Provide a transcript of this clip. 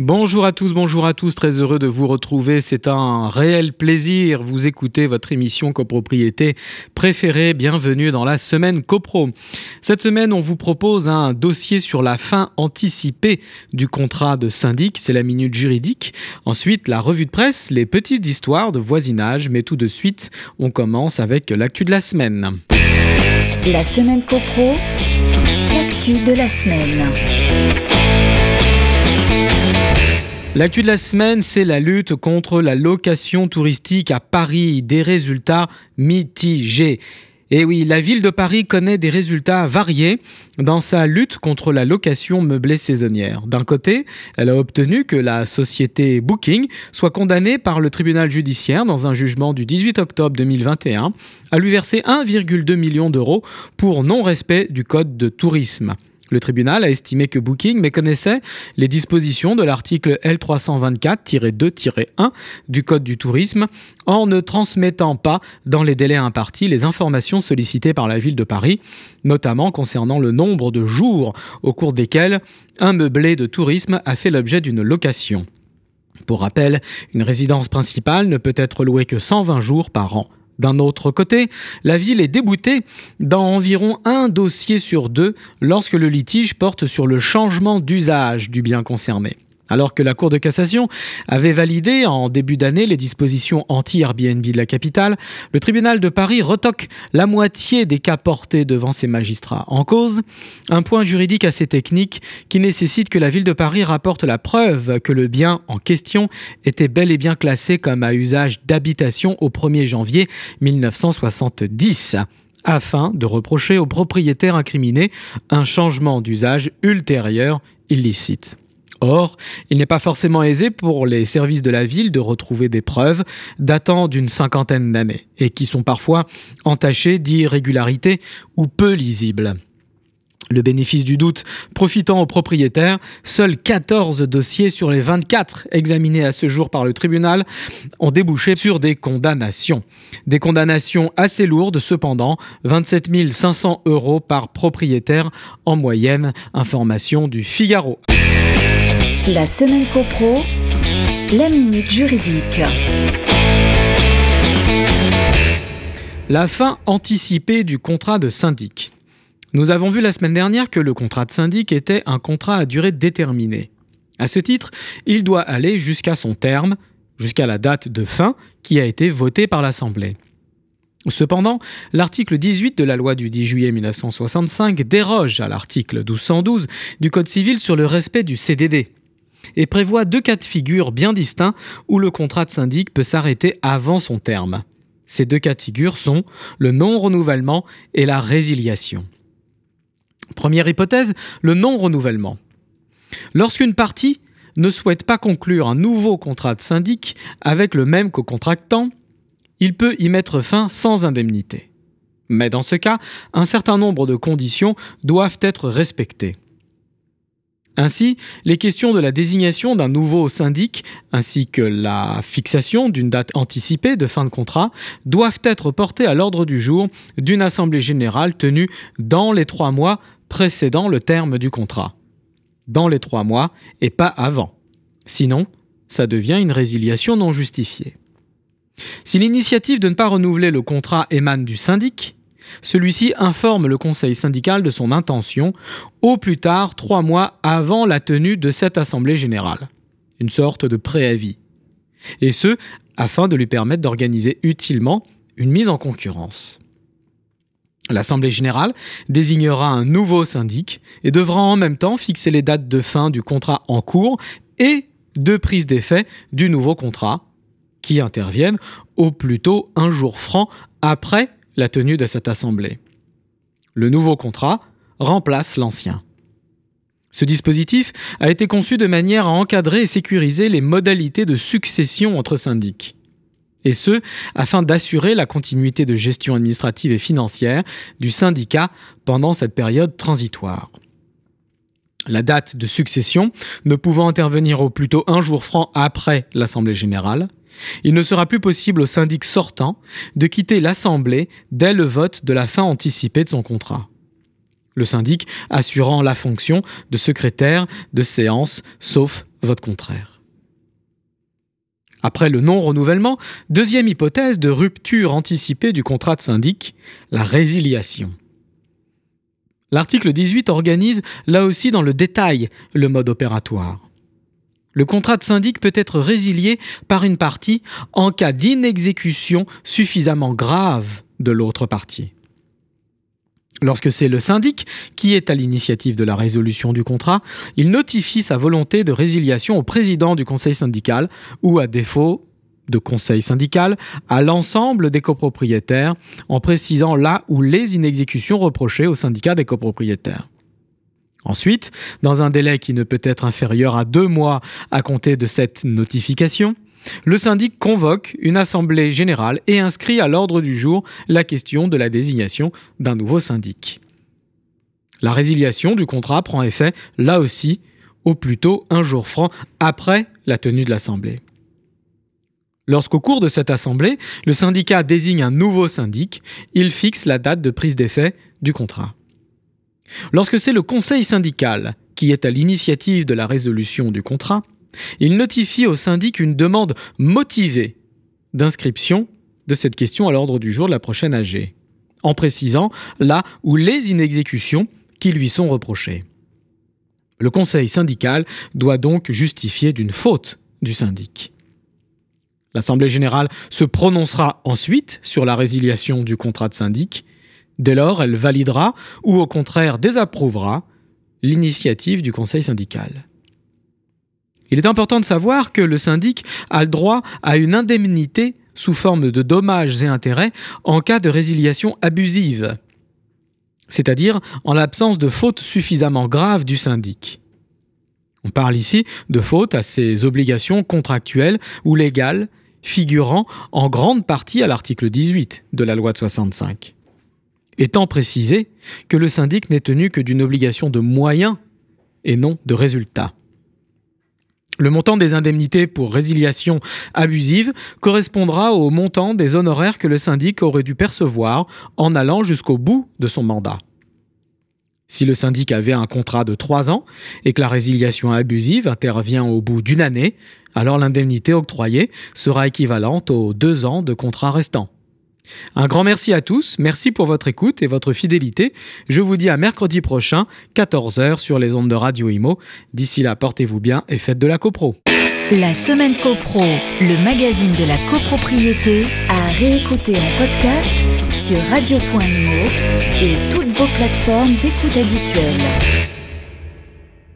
Bonjour à tous, bonjour à tous, très heureux de vous retrouver. C'est un réel plaisir. Vous écoutez votre émission copropriété préférée. Bienvenue dans la semaine copro. Cette semaine, on vous propose un dossier sur la fin anticipée du contrat de syndic. C'est la minute juridique. Ensuite, la revue de presse, les petites histoires de voisinage. Mais tout de suite, on commence avec l'actu de la semaine. La semaine copro, l'actu de la semaine. L'actu de la semaine, c'est la lutte contre la location touristique à Paris. Des résultats mitigés. Et oui, la ville de Paris connaît des résultats variés dans sa lutte contre la location meublée saisonnière. D'un côté, elle a obtenu que la société Booking soit condamnée par le tribunal judiciaire dans un jugement du 18 octobre 2021 à lui verser 1,2 million d'euros pour non-respect du code de tourisme. Le tribunal a estimé que Booking méconnaissait les dispositions de l'article L324-2-1 du Code du tourisme en ne transmettant pas dans les délais impartis les informations sollicitées par la ville de Paris, notamment concernant le nombre de jours au cours desquels un meublé de tourisme a fait l'objet d'une location. Pour rappel, une résidence principale ne peut être louée que 120 jours par an. D'un autre côté, la ville est déboutée dans environ un dossier sur deux lorsque le litige porte sur le changement d'usage du bien concerné. Alors que la Cour de cassation avait validé en début d'année les dispositions anti-Airbnb de la capitale, le tribunal de Paris retoque la moitié des cas portés devant ses magistrats. En cause, un point juridique assez technique qui nécessite que la ville de Paris rapporte la preuve que le bien en question était bel et bien classé comme à usage d'habitation au 1er janvier 1970 afin de reprocher au propriétaire incriminé un changement d'usage ultérieur illicite. Or, il n'est pas forcément aisé pour les services de la ville de retrouver des preuves datant d'une cinquantaine d'années et qui sont parfois entachées d'irrégularités ou peu lisibles. Le bénéfice du doute profitant aux propriétaires, seuls 14 dossiers sur les 24 examinés à ce jour par le tribunal ont débouché sur des condamnations. Des condamnations assez lourdes cependant, 27 500 euros par propriétaire en moyenne, information du Figaro. La semaine copro, la minute juridique. La fin anticipée du contrat de syndic. Nous avons vu la semaine dernière que le contrat de syndic était un contrat à durée déterminée. À ce titre, il doit aller jusqu'à son terme, jusqu'à la date de fin qui a été votée par l'Assemblée. Cependant, l'article 18 de la loi du 10 juillet 1965 déroge à l'article 1212 du Code civil sur le respect du CDD et prévoit deux cas de figure bien distincts où le contrat de syndic peut s'arrêter avant son terme. Ces deux cas de figure sont le non-renouvellement et la résiliation. Première hypothèse, le non-renouvellement. Lorsqu'une partie ne souhaite pas conclure un nouveau contrat de syndic avec le même co-contractant, il peut y mettre fin sans indemnité. Mais dans ce cas, un certain nombre de conditions doivent être respectées. Ainsi, les questions de la désignation d'un nouveau syndic ainsi que la fixation d'une date anticipée de fin de contrat doivent être portées à l'ordre du jour d'une assemblée générale tenue dans les trois mois précédant le terme du contrat. Dans les trois mois et pas avant. Sinon, ça devient une résiliation non justifiée. Si l'initiative de ne pas renouveler le contrat émane du syndic, celui-ci informe le conseil syndical de son intention au plus tard trois mois avant la tenue de cette assemblée générale, une sorte de préavis, et ce, afin de lui permettre d'organiser utilement une mise en concurrence. L'Assemblée générale désignera un nouveau syndic et devra en même temps fixer les dates de fin du contrat en cours et de prise d'effet du nouveau contrat, qui interviennent au plus tôt un jour franc après la tenue de cette assemblée. Le nouveau contrat remplace l'ancien. Ce dispositif a été conçu de manière à encadrer et sécuriser les modalités de succession entre syndics. Et ce, afin d'assurer la continuité de gestion administrative et financière du syndicat pendant cette période transitoire. La date de succession ne pouvant intervenir au plus tôt un jour franc après l'Assemblée générale, il ne sera plus possible au syndic sortant de quitter l'Assemblée dès le vote de la fin anticipée de son contrat. Le syndic assurant la fonction de secrétaire de séance, sauf vote contraire. Après le non-renouvellement, deuxième hypothèse de rupture anticipée du contrat de syndic, la résiliation. L'article 18 organise là aussi dans le détail le mode opératoire. Le contrat de syndic peut être résilié par une partie en cas d'inexécution suffisamment grave de l'autre partie. Lorsque c'est le syndic qui est à l'initiative de la résolution du contrat, il notifie sa volonté de résiliation au président du conseil syndical ou, à défaut de conseil syndical, à l'ensemble des copropriétaires en précisant là où les inexécutions reprochées au syndicat des copropriétaires. Ensuite, dans un délai qui ne peut être inférieur à deux mois à compter de cette notification, le syndic convoque une assemblée générale et inscrit à l'ordre du jour la question de la désignation d'un nouveau syndic. La résiliation du contrat prend effet, là aussi, au plus tôt un jour franc après la tenue de l'assemblée. Lorsqu'au cours de cette assemblée, le syndicat désigne un nouveau syndic, il fixe la date de prise d'effet du contrat. Lorsque c'est le conseil syndical qui est à l'initiative de la résolution du contrat, il notifie au syndic une demande motivée d'inscription de cette question à l'ordre du jour de la prochaine AG, en précisant là où les inexécutions qui lui sont reprochées. Le conseil syndical doit donc justifier d'une faute du syndic. L'Assemblée générale se prononcera ensuite sur la résiliation du contrat de syndic Dès lors, elle validera ou au contraire désapprouvera l'initiative du conseil syndical. Il est important de savoir que le syndic a le droit à une indemnité sous forme de dommages et intérêts en cas de résiliation abusive, c'est-à-dire en l'absence de faute suffisamment grave du syndic. On parle ici de faute à ses obligations contractuelles ou légales figurant en grande partie à l'article 18 de la loi de 65 étant précisé que le syndic n'est tenu que d'une obligation de moyens et non de résultats. Le montant des indemnités pour résiliation abusive correspondra au montant des honoraires que le syndic aurait dû percevoir en allant jusqu'au bout de son mandat. Si le syndic avait un contrat de trois ans et que la résiliation abusive intervient au bout d'une année, alors l'indemnité octroyée sera équivalente aux deux ans de contrat restant. Un grand merci à tous, merci pour votre écoute et votre fidélité. Je vous dis à mercredi prochain, 14h sur les ondes de Radio Imo. D'ici là, portez-vous bien et faites de la copro. La semaine copro, le magazine de la copropriété, à réécouter en podcast sur radio.imo et toutes vos plateformes d'écoute habituelles.